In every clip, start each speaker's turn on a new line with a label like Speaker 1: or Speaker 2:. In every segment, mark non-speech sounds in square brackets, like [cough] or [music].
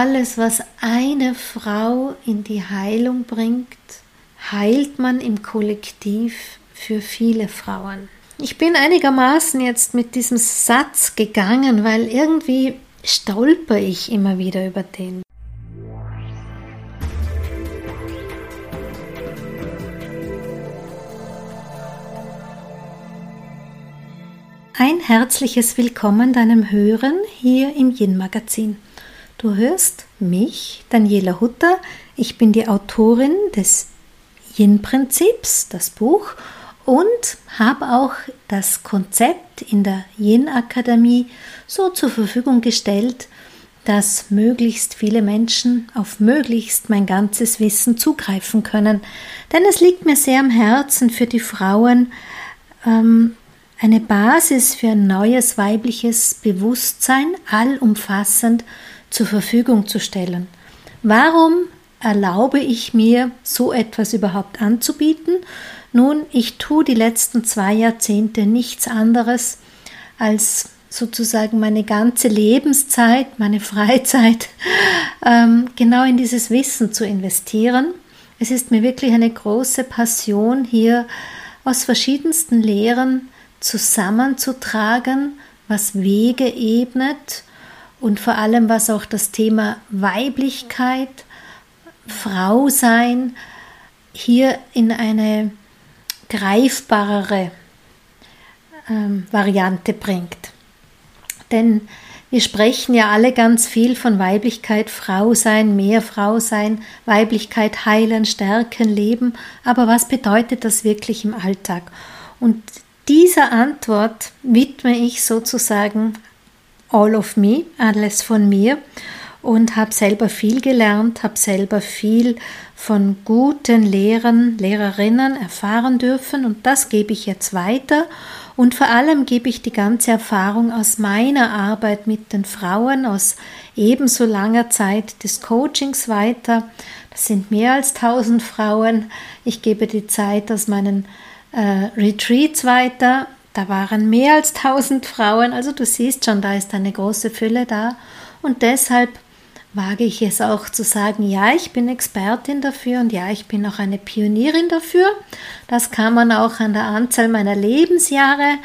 Speaker 1: alles, was eine Frau in die Heilung bringt, heilt man im Kollektiv für viele Frauen. Ich bin einigermaßen jetzt mit diesem Satz gegangen, weil irgendwie stolper ich immer wieder über den. Ein herzliches Willkommen deinem Hören hier im Yin Magazin. Du hörst mich, Daniela Hutter. Ich bin die Autorin des Yin-Prinzips, das Buch, und habe auch das Konzept in der Yin-Akademie so zur Verfügung gestellt, dass möglichst viele Menschen auf möglichst mein ganzes Wissen zugreifen können. Denn es liegt mir sehr am Herzen für die Frauen, ähm, eine Basis für ein neues weibliches Bewusstsein allumfassend zur Verfügung zu stellen. Warum erlaube ich mir, so etwas überhaupt anzubieten? Nun, ich tue die letzten zwei Jahrzehnte nichts anderes, als sozusagen meine ganze Lebenszeit, meine [laughs] Freizeit ähm, genau in dieses Wissen zu investieren. Es ist mir wirklich eine große Passion, hier aus verschiedensten Lehren zusammenzutragen, was Wege ebnet und vor allem was auch das Thema Weiblichkeit, Frau sein hier in eine greifbarere ähm, Variante bringt. Denn wir sprechen ja alle ganz viel von Weiblichkeit, Frau sein, mehr Frau sein, Weiblichkeit heilen, stärken, leben. Aber was bedeutet das wirklich im Alltag? Und dieser Antwort widme ich sozusagen All of Me, alles von mir und habe selber viel gelernt, habe selber viel von guten Lehrern, Lehrerinnen erfahren dürfen und das gebe ich jetzt weiter und vor allem gebe ich die ganze Erfahrung aus meiner Arbeit mit den Frauen aus ebenso langer Zeit des Coachings weiter. Das sind mehr als 1000 Frauen. Ich gebe die Zeit aus meinen äh, Retreats weiter. Da waren mehr als 1000 Frauen. Also du siehst schon, da ist eine große Fülle da. Und deshalb wage ich es auch zu sagen, ja, ich bin Expertin dafür und ja, ich bin auch eine Pionierin dafür. Das kann man auch an der Anzahl meiner Lebensjahre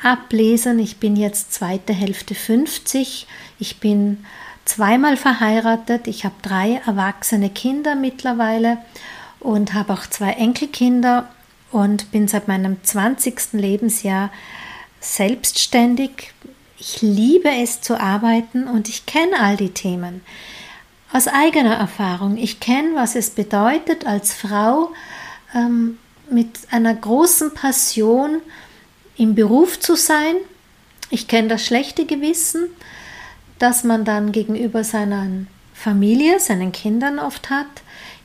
Speaker 1: ablesen. Ich bin jetzt zweite Hälfte 50. Ich bin zweimal verheiratet. Ich habe drei erwachsene Kinder mittlerweile und habe auch zwei Enkelkinder und bin seit meinem 20. Lebensjahr selbstständig. Ich liebe es zu arbeiten und ich kenne all die Themen aus eigener Erfahrung. Ich kenne, was es bedeutet, als Frau ähm, mit einer großen Passion im Beruf zu sein. Ich kenne das schlechte Gewissen, das man dann gegenüber seiner Familie, seinen Kindern oft hat.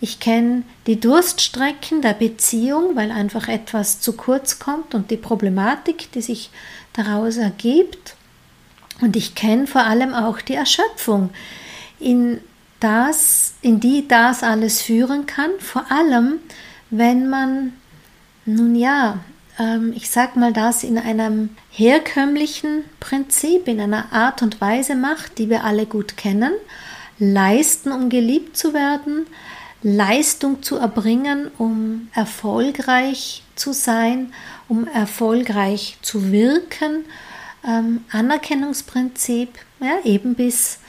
Speaker 1: Ich kenne die Durststrecken der Beziehung, weil einfach etwas zu kurz kommt und die Problematik, die sich daraus ergibt. Und ich kenne vor allem auch die Erschöpfung, in, das, in die das alles führen kann, vor allem wenn man, nun ja, ähm, ich sag mal das in einem herkömmlichen Prinzip, in einer Art und Weise macht, die wir alle gut kennen, leisten, um geliebt zu werden, Leistung zu erbringen, um erfolgreich zu sein, um erfolgreich zu wirken. Ähm, Anerkennungsprinzip, ja, eben bis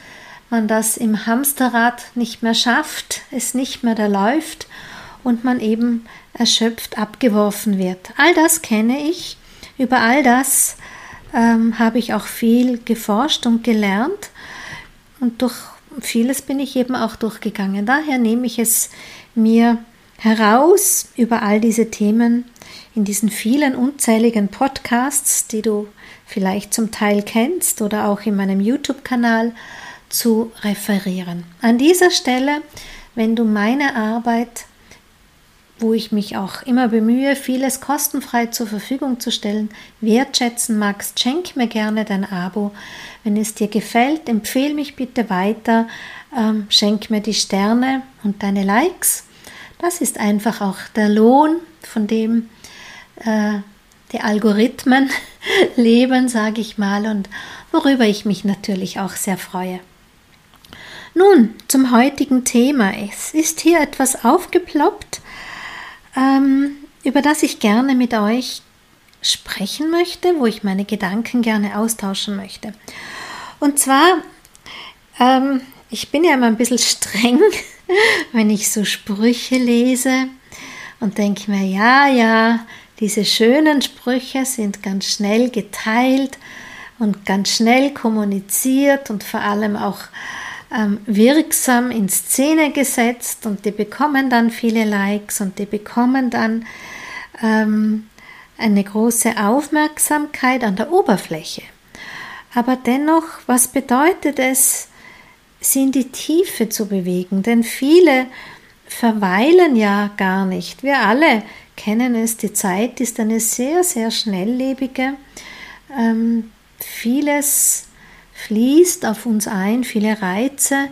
Speaker 1: man das im Hamsterrad nicht mehr schafft, es nicht mehr da läuft und man eben erschöpft abgeworfen wird. All das kenne ich. Über all das ähm, habe ich auch viel geforscht und gelernt. Und durch vieles bin ich eben auch durchgegangen. Daher nehme ich es mir heraus, über all diese Themen in diesen vielen unzähligen Podcasts, die du vielleicht zum Teil kennst oder auch in meinem YouTube-Kanal zu referieren. An dieser Stelle, wenn du meine Arbeit, wo ich mich auch immer bemühe, vieles kostenfrei zur Verfügung zu stellen, wertschätzen magst, schenk mir gerne dein Abo. Wenn es dir gefällt, empfehle mich bitte weiter, ähm, schenk mir die Sterne und deine Likes. Das ist einfach auch der Lohn, von dem äh, die Algorithmen [laughs] leben, sage ich mal, und worüber ich mich natürlich auch sehr freue. Nun, zum heutigen Thema. Es ist hier etwas aufgeploppt, ähm, über das ich gerne mit euch sprechen möchte, wo ich meine Gedanken gerne austauschen möchte. Und zwar, ähm, ich bin ja immer ein bisschen [laughs] streng, wenn ich so Sprüche lese und denke mir, ja, ja, diese schönen Sprüche sind ganz schnell geteilt und ganz schnell kommuniziert und vor allem auch ähm, wirksam in Szene gesetzt und die bekommen dann viele Likes und die bekommen dann ähm, eine große Aufmerksamkeit an der Oberfläche. Aber dennoch, was bedeutet es, sie in die Tiefe zu bewegen? Denn viele verweilen ja gar nicht. Wir alle kennen es, die Zeit ist eine sehr, sehr schnelllebige. Ähm, vieles fließt auf uns ein, viele Reize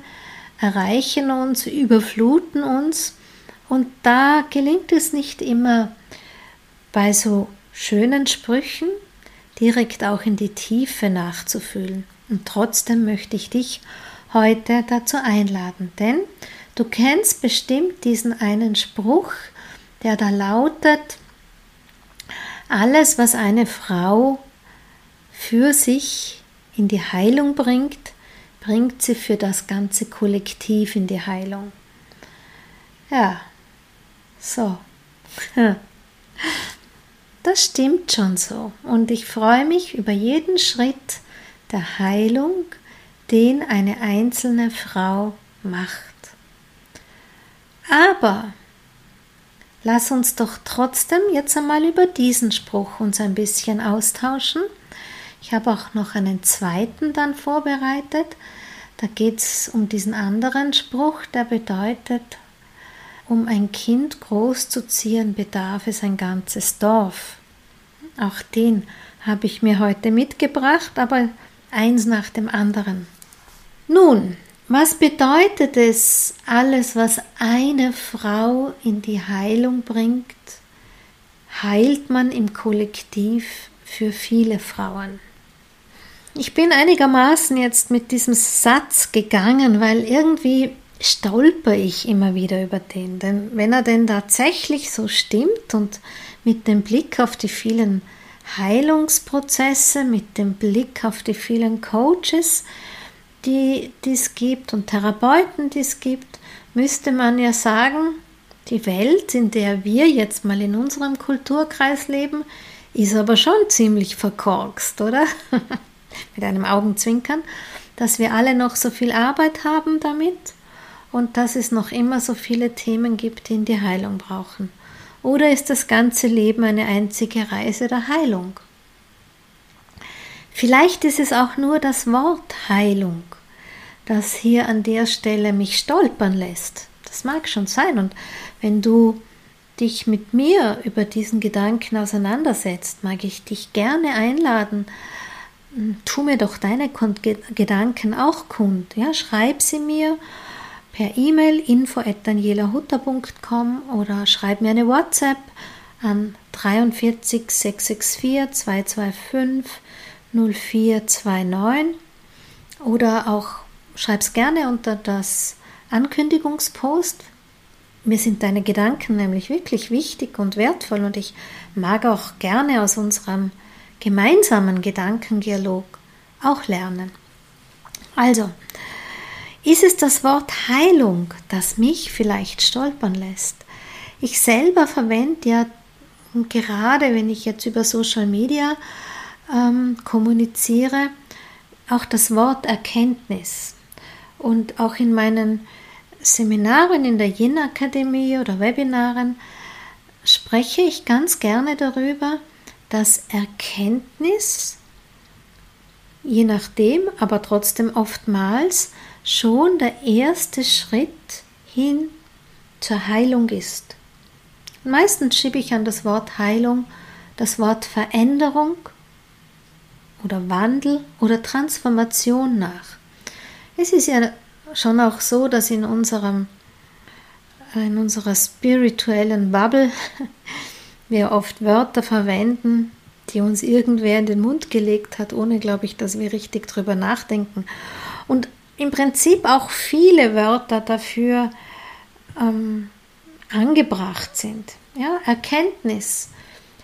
Speaker 1: erreichen uns, überfluten uns. Und da gelingt es nicht immer bei so schönen Sprüchen direkt auch in die Tiefe nachzufühlen. Und trotzdem möchte ich dich heute dazu einladen, denn du kennst bestimmt diesen einen Spruch, der da lautet, alles, was eine Frau für sich in die Heilung bringt, bringt sie für das ganze Kollektiv in die Heilung. Ja, so. [laughs] Das stimmt schon so. Und ich freue mich über jeden Schritt der Heilung, den eine einzelne Frau macht. Aber lass uns doch trotzdem jetzt einmal über diesen Spruch uns ein bisschen austauschen. Ich habe auch noch einen zweiten dann vorbereitet. Da geht es um diesen anderen Spruch, der bedeutet, um ein Kind großzuziehen, bedarf es ein ganzes Dorf. Auch den habe ich mir heute mitgebracht, aber eins nach dem anderen. Nun, was bedeutet es, alles, was eine Frau in die Heilung bringt, heilt man im Kollektiv für viele Frauen? Ich bin einigermaßen jetzt mit diesem Satz gegangen, weil irgendwie stolper ich immer wieder über den. Denn wenn er denn tatsächlich so stimmt und mit dem Blick auf die vielen Heilungsprozesse, mit dem Blick auf die vielen Coaches, die es gibt und Therapeuten, die es gibt, müsste man ja sagen, die Welt, in der wir jetzt mal in unserem Kulturkreis leben, ist aber schon ziemlich verkorkst, oder? [laughs] Mit einem Augenzwinkern, dass wir alle noch so viel Arbeit haben damit und dass es noch immer so viele Themen gibt, die in die Heilung brauchen. Oder ist das ganze Leben eine einzige Reise der Heilung? Vielleicht ist es auch nur das Wort Heilung, das hier an der Stelle mich stolpern lässt. Das mag schon sein. Und wenn du dich mit mir über diesen Gedanken auseinandersetzt, mag ich dich gerne einladen. Tu mir doch deine Gedanken auch kund. Ja, schreib sie mir per E-Mail info@danielahutter.com oder schreib mir eine WhatsApp an 43 664 225 0429 oder auch schreib es gerne unter das Ankündigungspost. Mir sind deine Gedanken nämlich wirklich wichtig und wertvoll und ich mag auch gerne aus unserem gemeinsamen Gedankendialog auch lernen. Also, ist es das Wort Heilung, das mich vielleicht stolpern lässt? Ich selber verwende ja gerade, wenn ich jetzt über Social Media ähm, kommuniziere, auch das Wort Erkenntnis. Und auch in meinen Seminaren in der Yin Akademie oder Webinaren spreche ich ganz gerne darüber, dass Erkenntnis, je nachdem, aber trotzdem oftmals, schon der erste Schritt hin zur Heilung ist. Meistens schiebe ich an das Wort Heilung das Wort Veränderung oder Wandel oder Transformation nach. Es ist ja schon auch so, dass in unserem in unserer spirituellen Bubble [laughs] wir oft Wörter verwenden, die uns irgendwer in den Mund gelegt hat, ohne, glaube ich, dass wir richtig drüber nachdenken. Und im Prinzip auch viele Wörter dafür ähm, angebracht sind. Ja, Erkenntnis.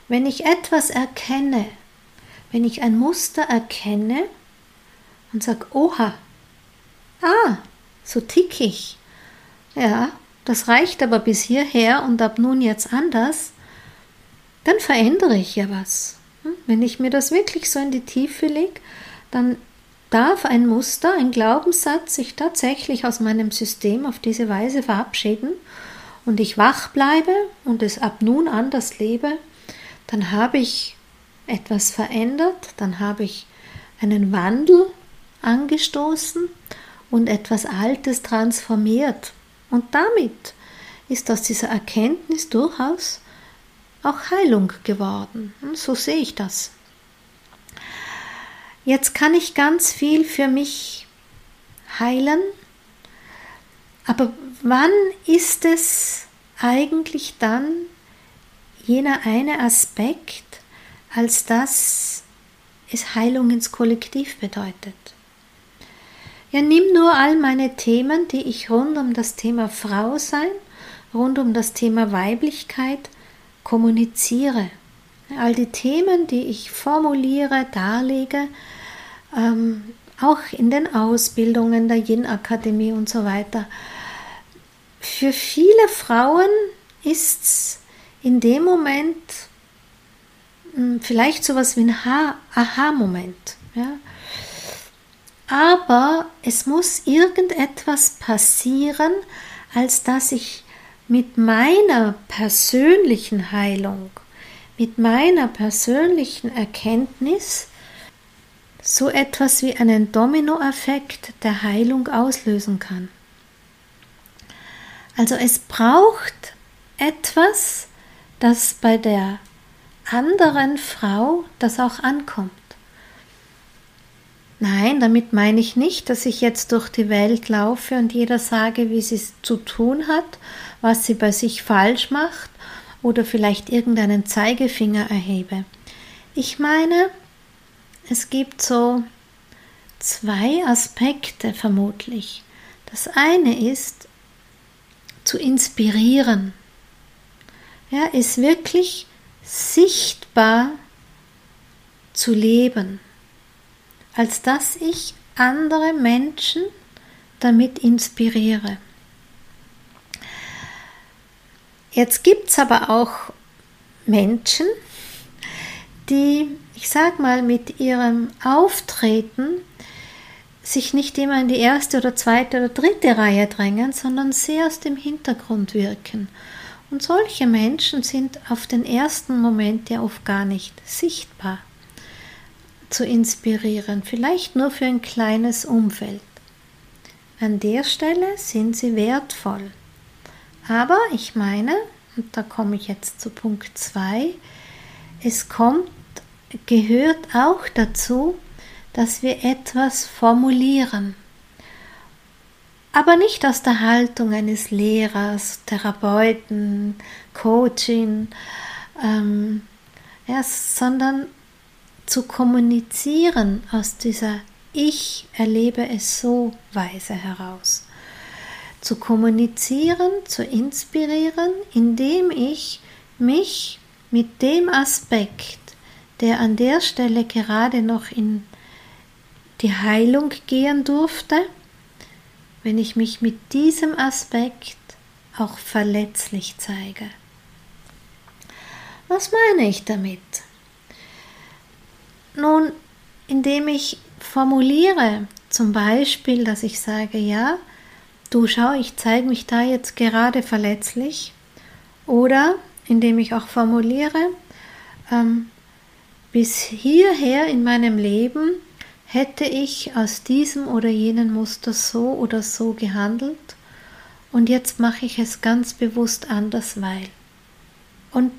Speaker 1: Wenn ich etwas erkenne, wenn ich ein Muster erkenne und sage, oha, ah, so tick ich. Ja, das reicht aber bis hierher und ab nun jetzt anders, dann verändere ich ja was. Hm? Wenn ich mir das wirklich so in die Tiefe lege, dann darf ein Muster, ein Glaubenssatz sich tatsächlich aus meinem System auf diese Weise verabschieden und ich wach bleibe und es ab nun anders lebe, dann habe ich etwas verändert, dann habe ich einen Wandel angestoßen und etwas Altes transformiert. Und damit ist aus dieser Erkenntnis durchaus auch Heilung geworden. So sehe ich das. Jetzt kann ich ganz viel für mich heilen, aber wann ist es eigentlich dann jener eine Aspekt, als dass es Heilung ins Kollektiv bedeutet? Ja, nimm nur all meine Themen, die ich rund um das Thema Frau sein, rund um das Thema Weiblichkeit kommuniziere. All die Themen, die ich formuliere, darlege, ähm, auch in den Ausbildungen der Yin-Akademie und so weiter. Für viele Frauen ist es in dem Moment hm, vielleicht so etwas wie ein Aha-Moment. Ja? Aber es muss irgendetwas passieren, als dass ich mit meiner persönlichen Heilung, mit meiner persönlichen Erkenntnis so etwas wie einen Dominoeffekt der Heilung auslösen kann. Also es braucht etwas, das bei der anderen Frau das auch ankommt. Nein, damit meine ich nicht, dass ich jetzt durch die Welt laufe und jeder sage, wie sie es zu tun hat, was sie bei sich falsch macht oder vielleicht irgendeinen Zeigefinger erhebe. Ich meine, es gibt so zwei Aspekte vermutlich. Das eine ist zu inspirieren. Ja, ist wirklich sichtbar zu leben, als dass ich andere Menschen damit inspiriere. Jetzt gibt es aber auch Menschen, die ich sag mal, mit ihrem Auftreten sich nicht immer in die erste oder zweite oder dritte Reihe drängen, sondern sehr aus dem Hintergrund wirken. Und solche Menschen sind auf den ersten Moment ja oft gar nicht sichtbar zu inspirieren, vielleicht nur für ein kleines Umfeld. An der Stelle sind sie wertvoll. Aber ich meine, und da komme ich jetzt zu Punkt 2, es kommt gehört auch dazu, dass wir etwas formulieren. Aber nicht aus der Haltung eines Lehrers, Therapeuten, Coaching, ähm, ja, sondern zu kommunizieren aus dieser Ich erlebe es so Weise heraus. Zu kommunizieren, zu inspirieren, indem ich mich mit dem Aspekt der an der Stelle gerade noch in die Heilung gehen durfte, wenn ich mich mit diesem Aspekt auch verletzlich zeige. Was meine ich damit? Nun, indem ich formuliere, zum Beispiel, dass ich sage, ja, du schau, ich zeige mich da jetzt gerade verletzlich, oder indem ich auch formuliere, ähm, bis hierher in meinem Leben hätte ich aus diesem oder jenem Muster so oder so gehandelt und jetzt mache ich es ganz bewusst anders, weil. Und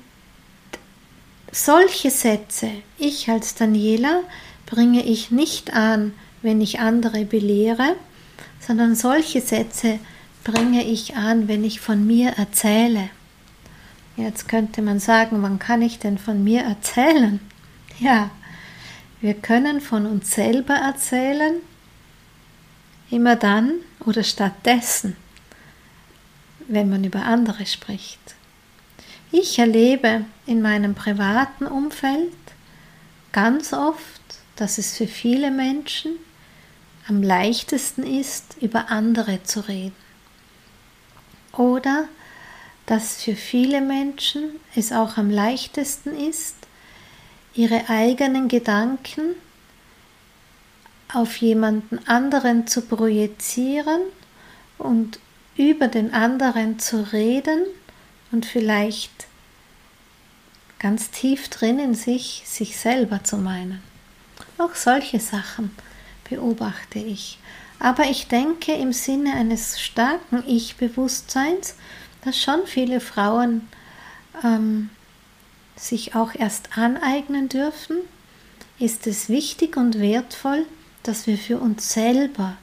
Speaker 1: solche Sätze, ich als Daniela, bringe ich nicht an, wenn ich andere belehre, sondern solche Sätze bringe ich an, wenn ich von mir erzähle. Jetzt könnte man sagen, wann kann ich denn von mir erzählen? [laughs] Ja, wir können von uns selber erzählen, immer dann oder stattdessen, wenn man über andere spricht. Ich erlebe in meinem privaten Umfeld ganz oft, dass es für viele Menschen am leichtesten ist, über andere zu reden. Oder dass für viele Menschen es auch am leichtesten ist, ihre eigenen Gedanken auf jemanden anderen zu projizieren und über den anderen zu reden und vielleicht ganz tief drin in sich sich selber zu meinen. Auch solche Sachen beobachte ich. Aber ich denke im Sinne eines starken Ich-Bewusstseins, dass schon viele Frauen ähm, sich auch erst aneignen dürfen, ist es wichtig und wertvoll, dass wir für uns selber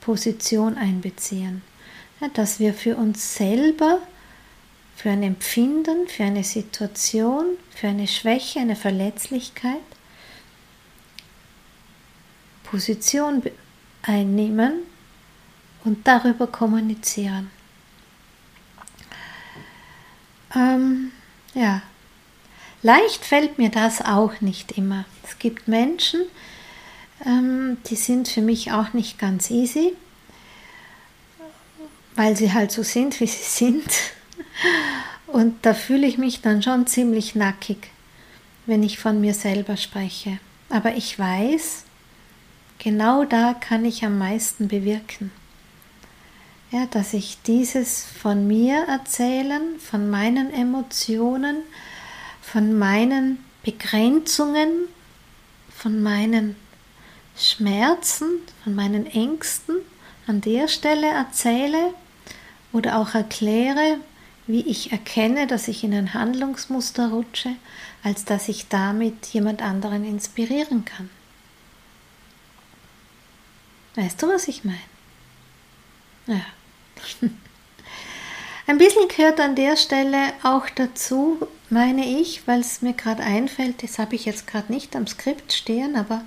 Speaker 1: Position einbeziehen. Ja, dass wir für uns selber, für ein Empfinden, für eine Situation, für eine Schwäche, eine Verletzlichkeit Position einnehmen und darüber kommunizieren. Ähm, ja, leicht fällt mir das auch nicht immer. Es gibt Menschen, ähm, die sind für mich auch nicht ganz easy, weil sie halt so sind, wie sie [laughs] sind. Und da fühle ich mich dann schon ziemlich nackig, wenn ich von mir selber spreche. Aber ich weiß, genau da kann ich am meisten bewirken. Ja, dass ich dieses von mir erzählen, von meinen Emotionen, von meinen Begrenzungen, von meinen Schmerzen, von meinen Ängsten an der Stelle erzähle oder auch erkläre, wie ich erkenne, dass ich in ein Handlungsmuster rutsche, als dass ich damit jemand anderen inspirieren kann. Weißt du, was ich meine? Ja. [laughs] Ein bisschen gehört an der Stelle auch dazu, meine ich, weil es mir gerade einfällt, das habe ich jetzt gerade nicht am Skript stehen, aber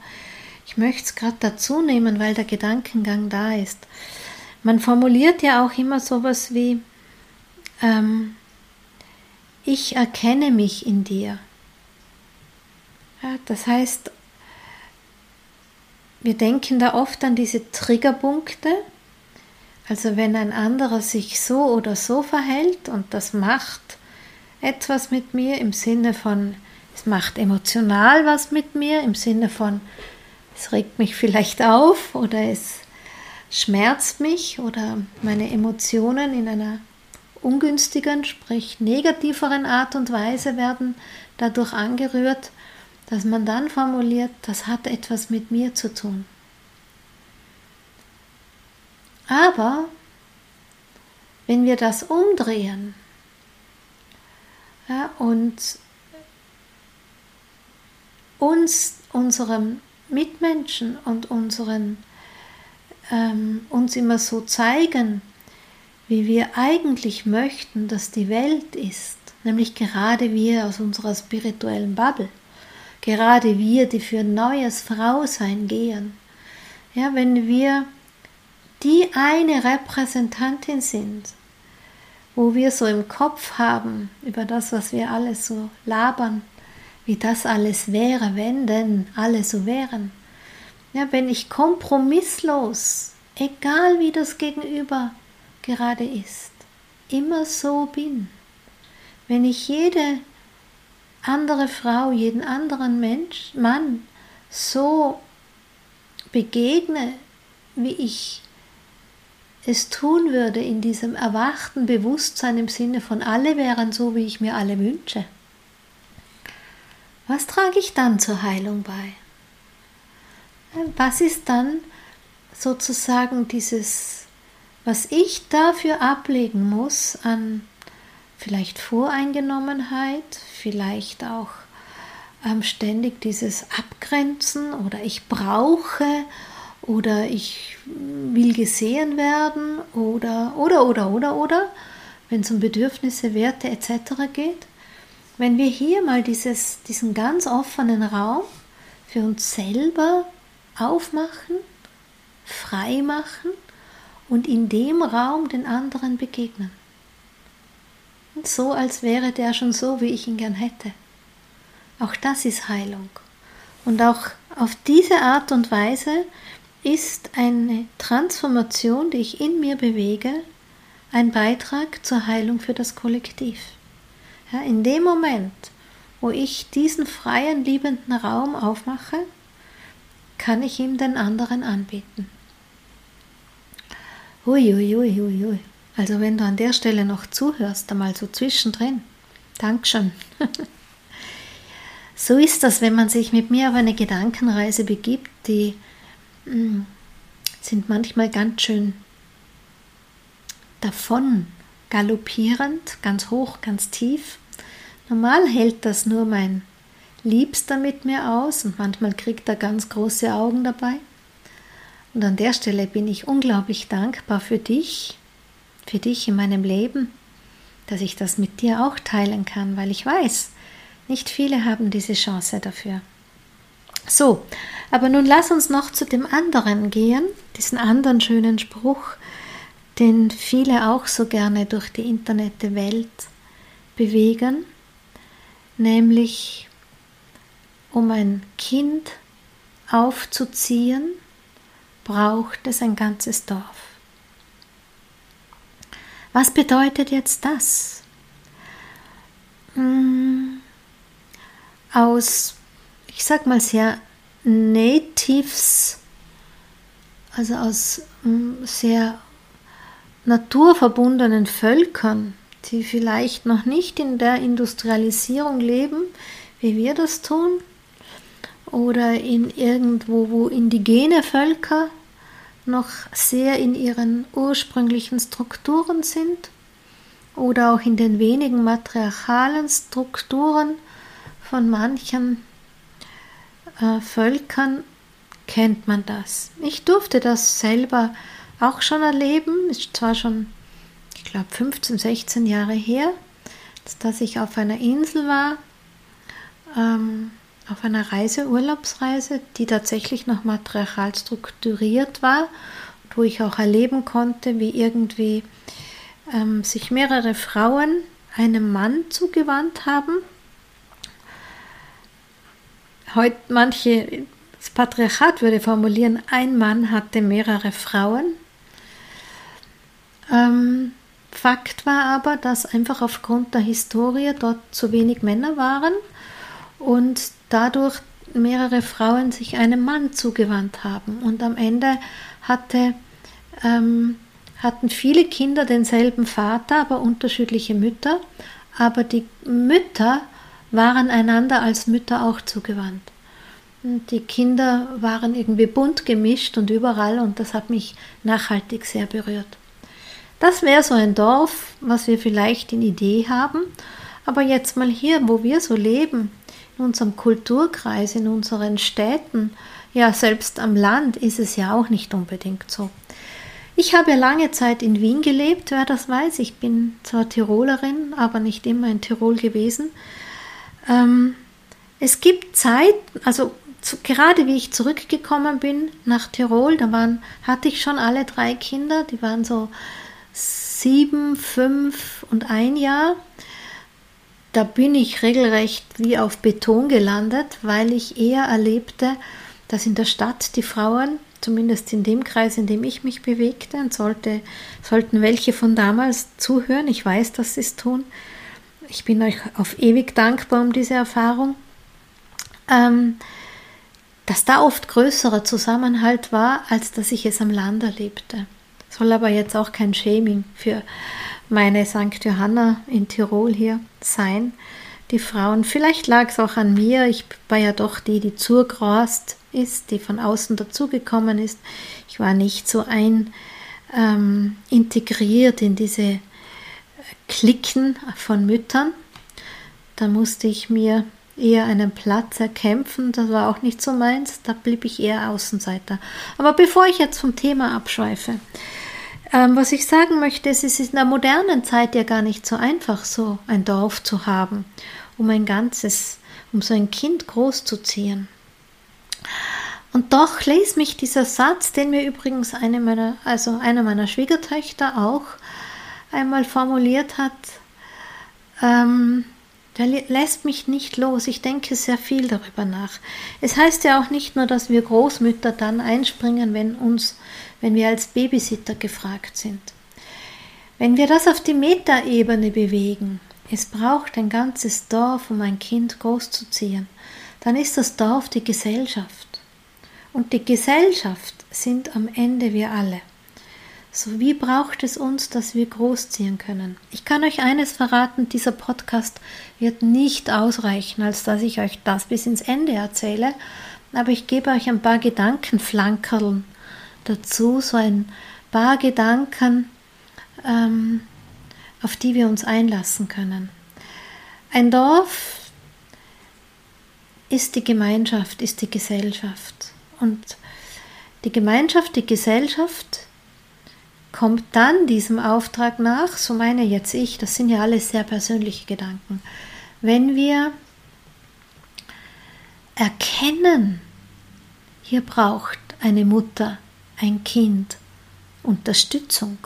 Speaker 1: ich möchte es gerade dazu nehmen, weil der Gedankengang da ist. Man formuliert ja auch immer sowas wie, ähm, ich erkenne mich in dir. Ja, das heißt, wir denken da oft an diese Triggerpunkte. Also wenn ein anderer sich so oder so verhält und das macht etwas mit mir im Sinne von, es macht emotional was mit mir, im Sinne von, es regt mich vielleicht auf oder es schmerzt mich oder meine Emotionen in einer ungünstigen, sprich negativeren Art und Weise werden dadurch angerührt, dass man dann formuliert, das hat etwas mit mir zu tun. Aber wenn wir das umdrehen ja, und uns, unserem Mitmenschen und unseren, ähm, uns immer so zeigen, wie wir eigentlich möchten, dass die Welt ist, nämlich gerade wir aus unserer spirituellen Bubble, gerade wir, die für neues Frausein gehen, ja, wenn wir die eine Repräsentantin sind, wo wir so im Kopf haben über das, was wir alles so labern, wie das alles wäre, wenn denn alle so wären. Ja, wenn ich kompromisslos, egal wie das Gegenüber gerade ist, immer so bin, wenn ich jede andere Frau, jeden anderen Mensch, Mann so begegne, wie ich es tun würde in diesem erwachten Bewusstsein im Sinne von alle wären so, wie ich mir alle wünsche. Was trage ich dann zur Heilung bei? Was ist dann sozusagen dieses, was ich dafür ablegen muss an vielleicht Voreingenommenheit, vielleicht auch ähm, ständig dieses Abgrenzen oder ich brauche oder ich will gesehen werden oder oder oder oder oder, wenn es um Bedürfnisse, Werte etc. geht. Wenn wir hier mal dieses, diesen ganz offenen Raum für uns selber aufmachen, frei machen und in dem Raum den anderen begegnen. so, als wäre der schon so, wie ich ihn gern hätte. Auch das ist Heilung. Und auch auf diese Art und Weise ist eine Transformation, die ich in mir bewege, ein Beitrag zur Heilung für das Kollektiv. Ja, in dem Moment, wo ich diesen freien, liebenden Raum aufmache, kann ich ihm den anderen anbieten. Uiuiuiui. Ui, ui. Also wenn du an der Stelle noch zuhörst, einmal so zwischendrin. Dankeschön. [laughs] so ist das, wenn man sich mit mir auf eine Gedankenreise begibt, die mh, hm, sind manchmal ganz schön davon galoppierend, ganz hoch, ganz tief. Normal hält das nur mein Liebster mit mir aus und manchmal kriegt er ganz große Augen dabei. Und an der Stelle bin ich unglaublich dankbar für dich, für dich in meinem Leben, dass ich das mit dir auch teilen kann, weil ich weiß, nicht viele haben diese Chance dafür. So, aber nun lass uns noch zu dem anderen gehen, diesen anderen schönen Spruch, den viele auch so gerne durch die Internetwelt bewegen, nämlich um ein Kind aufzuziehen, braucht es ein ganzes Dorf. Was bedeutet jetzt das? Hm, aus, ich sag mal sehr Natives, also aus hm, sehr naturverbundenen Völkern, die vielleicht noch nicht in der Industrialisierung leben, wie wir das tun, oder in irgendwo, wo indigene Völker noch sehr in ihren ursprünglichen Strukturen sind oder auch in den wenigen matriarchalen Strukturen von manchen äh, Völkern kennt man das. Ich durfte das selber auch schon erleben, ist zwar schon, ich glaube, 15, 16 Jahre her, dass ich auf einer Insel war, ähm, auf einer Reise, Urlaubsreise, die tatsächlich noch matriarchal strukturiert war, wo ich auch erleben konnte, wie irgendwie ähm, sich mehrere Frauen einem Mann zugewandt haben. Heute manche, das Patriarchat würde formulieren, ein Mann hatte mehrere Frauen. Ähm, Fakt war aber, dass einfach aufgrund der Historie dort zu wenig Männer waren und dadurch mehrere Frauen sich einem Mann zugewandt haben. Und am Ende hatte, ähm, hatten viele Kinder denselben Vater, aber unterschiedliche Mütter. Aber die Mütter waren einander als Mütter auch zugewandt. Und die Kinder waren irgendwie bunt gemischt und überall und das hat mich nachhaltig sehr berührt. Das wäre so ein Dorf, was wir vielleicht in Idee haben, aber jetzt mal hier, wo wir so leben, in unserem Kulturkreis, in unseren Städten, ja selbst am Land ist es ja auch nicht unbedingt so. Ich habe lange Zeit in Wien gelebt, wer das weiß. Ich bin zwar Tirolerin, aber nicht immer in Tirol gewesen. Ähm, es gibt Zeit, also zu, gerade wie ich zurückgekommen bin nach Tirol, da waren, hatte ich schon alle drei Kinder, die waren so sieben, fünf und ein Jahr da bin ich regelrecht wie auf Beton gelandet, weil ich eher erlebte, dass in der Stadt die Frauen, zumindest in dem Kreis, in dem ich mich bewegte, und sollte, sollten welche von damals zuhören, ich weiß, dass sie es tun, ich bin euch auf ewig dankbar um diese Erfahrung, ähm, dass da oft größerer Zusammenhalt war, als dass ich es am Land erlebte. Soll aber jetzt auch kein Shaming für meine St. Johanna in Tirol hier sein. Die Frauen, vielleicht lag es auch an mir, ich war ja doch die, die zugrast ist, die von außen dazugekommen ist. Ich war nicht so ein ähm, integriert in diese Klicken von Müttern. Da musste ich mir eher einen Platz erkämpfen. Das war auch nicht so meins. Da blieb ich eher Außenseiter. Aber bevor ich jetzt vom Thema abschweife, ähm, was ich sagen möchte, ist, es ist in der modernen Zeit ja gar nicht so einfach, so ein Dorf zu haben, um ein ganzes, um so ein Kind großzuziehen. Und doch ließ mich dieser Satz, den mir übrigens eine meiner, also eine meiner Schwiegertöchter auch einmal formuliert hat, ähm, der lässt mich nicht los. Ich denke sehr viel darüber nach. Es heißt ja auch nicht nur, dass wir Großmütter dann einspringen, wenn uns, wenn wir als Babysitter gefragt sind. Wenn wir das auf die Metaebene bewegen, es braucht ein ganzes Dorf, um ein Kind großzuziehen, dann ist das Dorf die Gesellschaft. Und die Gesellschaft sind am Ende wir alle. So wie braucht es uns, dass wir großziehen können? Ich kann euch eines verraten, dieser Podcast wird nicht ausreichen, als dass ich euch das bis ins Ende erzähle, aber ich gebe euch ein paar Gedankenflankerln dazu, so ein paar Gedanken, ähm, auf die wir uns einlassen können. Ein Dorf ist die Gemeinschaft, ist die Gesellschaft. Und die Gemeinschaft, die Gesellschaft kommt dann diesem Auftrag nach, so meine jetzt ich, das sind ja alles sehr persönliche Gedanken, wenn wir erkennen, hier braucht eine Mutter, ein Kind Unterstützung.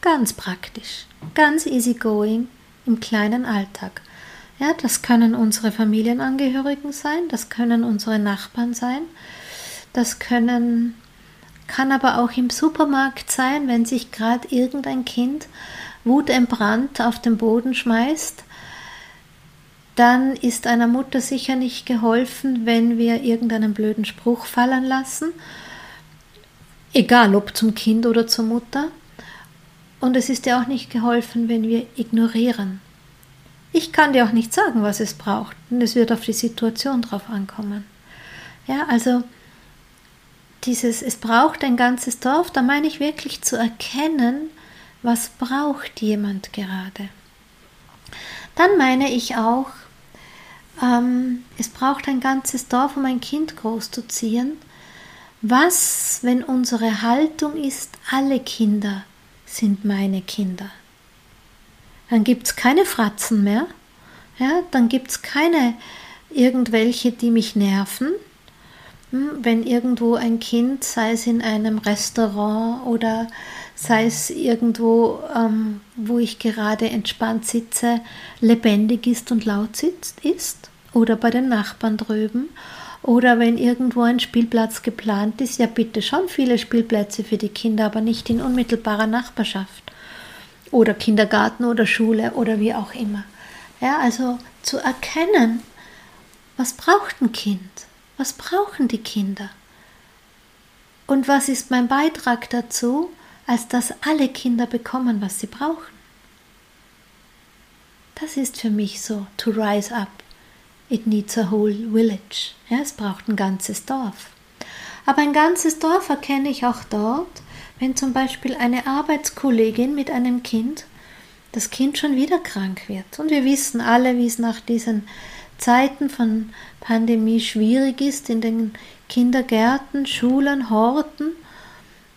Speaker 1: Ganz praktisch, ganz easygoing im kleinen Alltag. Ja, das können unsere Familienangehörigen sein, das können unsere Nachbarn sein, das können kann aber auch im Supermarkt sein, wenn sich gerade irgendein Kind wutentbrannt auf den Boden schmeißt, dann ist einer Mutter sicher nicht geholfen, wenn wir irgendeinen blöden Spruch fallen lassen, egal ob zum Kind oder zur Mutter. Und es ist dir auch nicht geholfen, wenn wir ignorieren. Ich kann dir auch nicht sagen, was es braucht, und es wird auf die Situation drauf ankommen. Ja, also dieses, es braucht ein ganzes Dorf, da meine ich wirklich zu erkennen, was braucht jemand gerade. Dann meine ich auch, ähm, es braucht ein ganzes Dorf, um ein Kind großzuziehen. Was, wenn unsere Haltung ist, alle Kinder sind meine Kinder? Dann gibt es keine Fratzen mehr, ja, dann gibt es keine irgendwelche, die mich nerven, wenn irgendwo ein Kind, sei es in einem Restaurant oder sei es irgendwo, ähm, wo ich gerade entspannt sitze, lebendig ist und laut sitzt, ist, oder bei den Nachbarn drüben, oder wenn irgendwo ein Spielplatz geplant ist, ja bitte schon viele Spielplätze für die Kinder, aber nicht in unmittelbarer Nachbarschaft. Oder Kindergarten oder Schule oder wie auch immer. Ja, also zu erkennen, was braucht ein Kind? Was brauchen die Kinder? Und was ist mein Beitrag dazu, als dass alle Kinder bekommen, was sie brauchen? Das ist für mich so, to rise up. It needs a whole village. Ja, es braucht ein ganzes Dorf. Aber ein ganzes Dorf erkenne ich auch dort, wenn zum Beispiel eine Arbeitskollegin mit einem Kind, das Kind schon wieder krank wird. Und wir wissen alle, wie es nach diesen Zeiten von Pandemie schwierig ist in den Kindergärten, Schulen, Horten,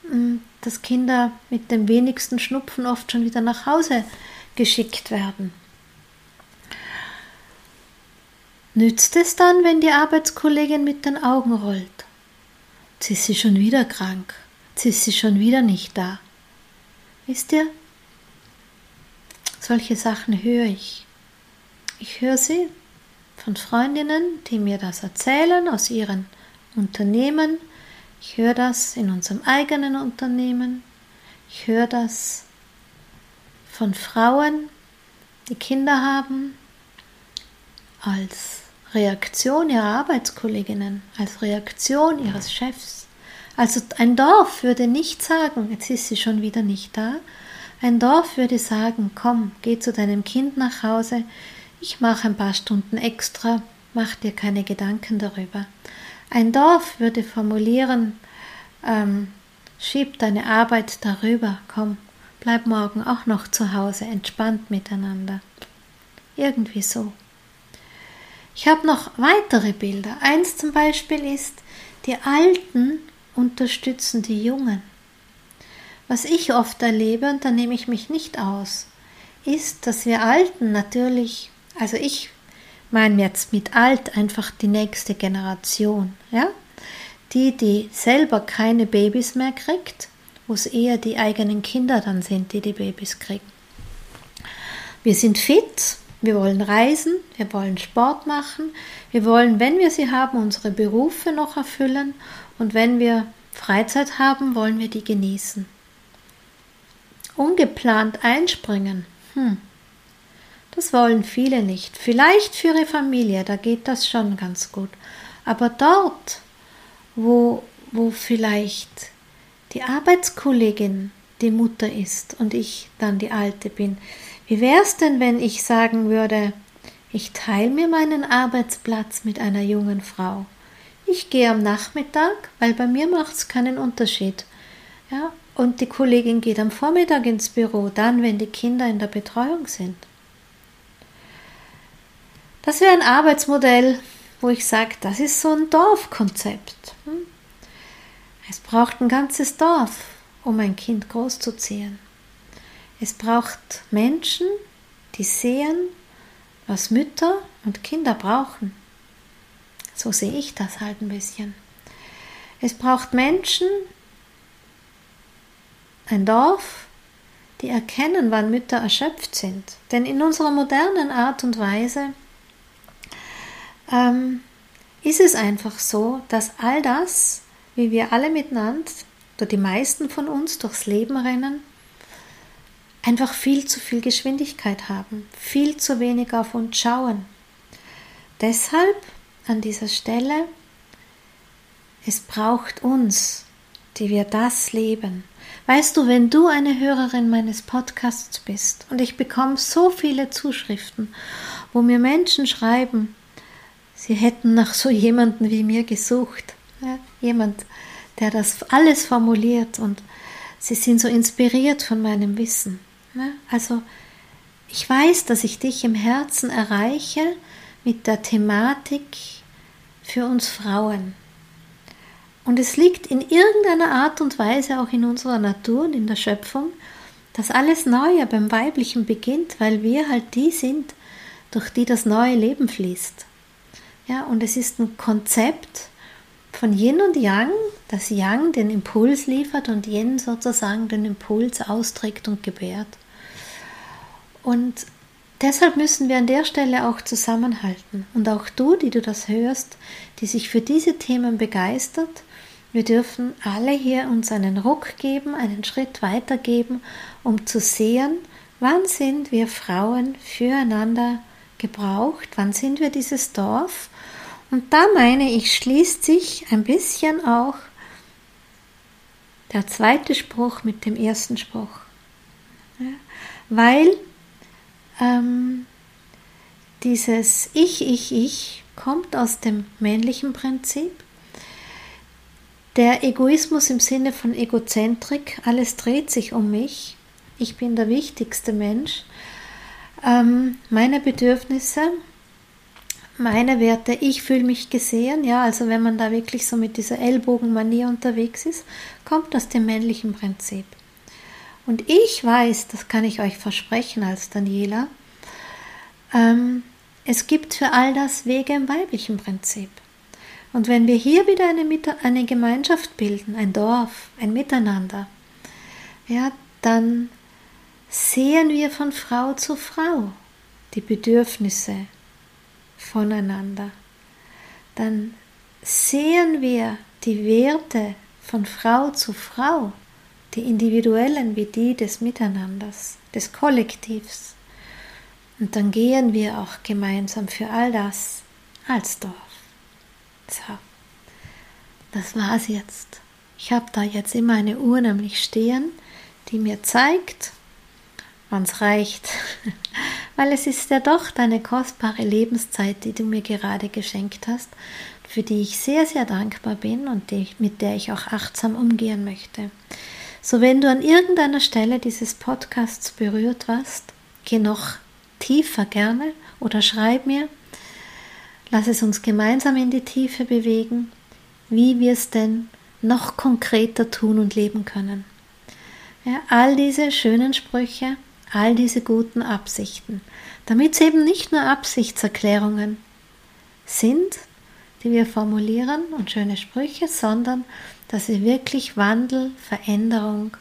Speaker 1: mm, dass Kinder mit dem wenigsten Schnupfen oft schon wieder nach Hause geschickt werden. Nützt es dann, wenn die Arbeitskollegin mit den Augen rollt? Jetzt ist sie schon wieder krank, jetzt ist sie schon wieder nicht da. Wisst ihr? Solche Sachen höre ich. Ich höre sie von Freundinnen, die mir das erzählen aus ihren Unternehmen. Ich höre das in unserem eigenen Unternehmen. Ich höre das von Frauen, die Kinder haben, als Reaktion ihrer Arbeitskolleginnen, als Reaktion ihres Chefs. Also ein Dorf würde nicht sagen, jetzt ist sie schon wieder nicht da. Ein Dorf würde sagen, komm, geh zu deinem Kind nach Hause, ich mache ein paar Stunden extra, mach dir keine Gedanken darüber. Ein Dorf würde formulieren, ähm, schieb deine Arbeit darüber, komm, bleib morgen auch noch zu Hause, entspannt miteinander. Irgendwie so. Ich habe noch weitere Bilder. Eins zum Beispiel ist, die Alten unterstützen die Jungen. Was ich oft erlebe, und da nehme ich mich nicht aus, ist, dass wir Alten natürlich also ich meine jetzt mit alt einfach die nächste Generation, ja? die, die selber keine Babys mehr kriegt, wo es eher die eigenen Kinder dann sind, die die Babys kriegen. Wir sind fit, wir wollen reisen, wir wollen Sport machen, wir wollen, wenn wir sie haben, unsere Berufe noch erfüllen und wenn wir Freizeit haben, wollen wir die genießen. Ungeplant einspringen, hm, das wollen viele nicht. Vielleicht für ihre Familie, da geht das schon ganz gut. Aber dort, wo, wo vielleicht die Arbeitskollegin die Mutter ist und ich dann die Alte bin, wie wäre es denn, wenn ich sagen würde, ich teile mir meinen Arbeitsplatz mit einer jungen Frau. Ich gehe am Nachmittag, weil bei mir macht es keinen Unterschied. Ja, und die Kollegin geht am Vormittag ins Büro, dann, wenn die Kinder in der Betreuung sind. Das wäre ein Arbeitsmodell, wo ich sage, das ist so ein Dorfkonzept. Hm? Es braucht ein ganzes Dorf, um ein Kind großzuziehen. Es braucht Menschen, die sehen, was Mütter und Kinder brauchen. So sehe ich das halt ein bisschen. Es braucht Menschen, ein Dorf, die erkennen, wann Mütter erschöpft sind. Denn in unserer modernen Art und Weise ähm, ist es einfach so, dass all das, wie wir alle miteinander, oder die meisten von uns durchs Leben rennen, einfach viel zu viel Geschwindigkeit haben, viel zu wenig auf uns schauen. Deshalb an dieser Stelle, es braucht uns, die wir das leben. Weißt du, wenn du eine Hörerin meines Podcasts bist und ich bekomme so viele Zuschriften, wo mir Menschen schreiben, sie hätten nach so jemanden wie mir gesucht. Ja, jemand, der das alles formuliert und sie sind so inspiriert von meinem Wissen. Ja, also ich weiß, dass ich dich im Herzen erreiche mit der Thematik für uns Frauen. Und es liegt in irgendeiner Art und Weise auch in unserer Natur und in der Schöpfung, dass alles Neue beim Weiblichen beginnt, weil wir halt die sind, durch die das neue Leben fließt. Ja, und es ist ein Konzept von Yin und Yang, das Yang den Impuls liefert und Yin sozusagen den Impuls austrägt und gebärt. Und deshalb müssen wir an der Stelle auch zusammenhalten. Und auch du, die du das hörst, die sich für diese Themen begeistert, wir dürfen alle hier uns einen Ruck geben, einen Schritt weitergeben, um zu sehen, wann sind wir Frauen füreinander gebraucht, wann sind wir dieses Dorf und da meine ich, schließt sich ein bisschen auch der zweite Spruch mit dem ersten Spruch. Ja, weil ähm, dieses Ich, Ich, Ich kommt aus dem männlichen Prinzip. Der Egoismus im Sinne von Egozentrik, alles dreht sich um mich, ich bin der wichtigste Mensch, ähm, meine Bedürfnisse, meine Werte, ich fühle mich gesehen, ja, also wenn man da wirklich so mit dieser Ellbogenmanier unterwegs ist, kommt aus dem männlichen Prinzip. Und ich weiß, das kann ich euch versprechen als Daniela, ähm, es gibt für all das Wege im weiblichen Prinzip. Und wenn wir hier wieder eine, eine Gemeinschaft bilden, ein Dorf, ein Miteinander, ja, dann sehen wir von Frau zu Frau die Bedürfnisse, voneinander, dann sehen wir die Werte von Frau zu Frau, die individuellen wie die des Miteinanders, des Kollektivs. Und dann gehen wir auch gemeinsam für all das als Dorf. So, das war's jetzt. Ich habe da jetzt immer eine Uhr nämlich stehen, die mir zeigt, wann es reicht. [laughs] weil es ist ja doch deine kostbare Lebenszeit, die du mir gerade geschenkt hast, für die ich sehr, sehr dankbar bin und die, mit der ich auch achtsam umgehen möchte. So, wenn du an irgendeiner Stelle dieses Podcasts berührt warst, geh noch tiefer gerne oder schreib mir. Lass es uns gemeinsam in die Tiefe bewegen, wie wir es denn noch konkreter tun und leben können. Ja, all diese schönen Sprüche all diese guten Absichten, damit es eben nicht nur Absichtserklärungen sind, die wir formulieren und schöne Sprüche, sondern dass wir wirklich Wandel, Veränderung,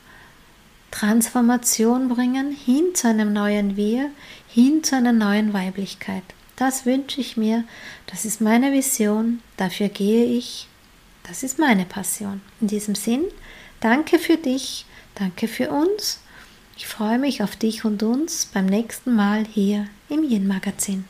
Speaker 1: Transformation bringen hin zu einem neuen Wir, hin zu einer neuen Weiblichkeit. Das wünsche ich mir, das ist meine Vision, dafür gehe ich, das ist meine Passion. In diesem Sinn, danke für dich, danke für uns. Ich freue mich auf dich und uns beim nächsten Mal hier im Yin Magazin.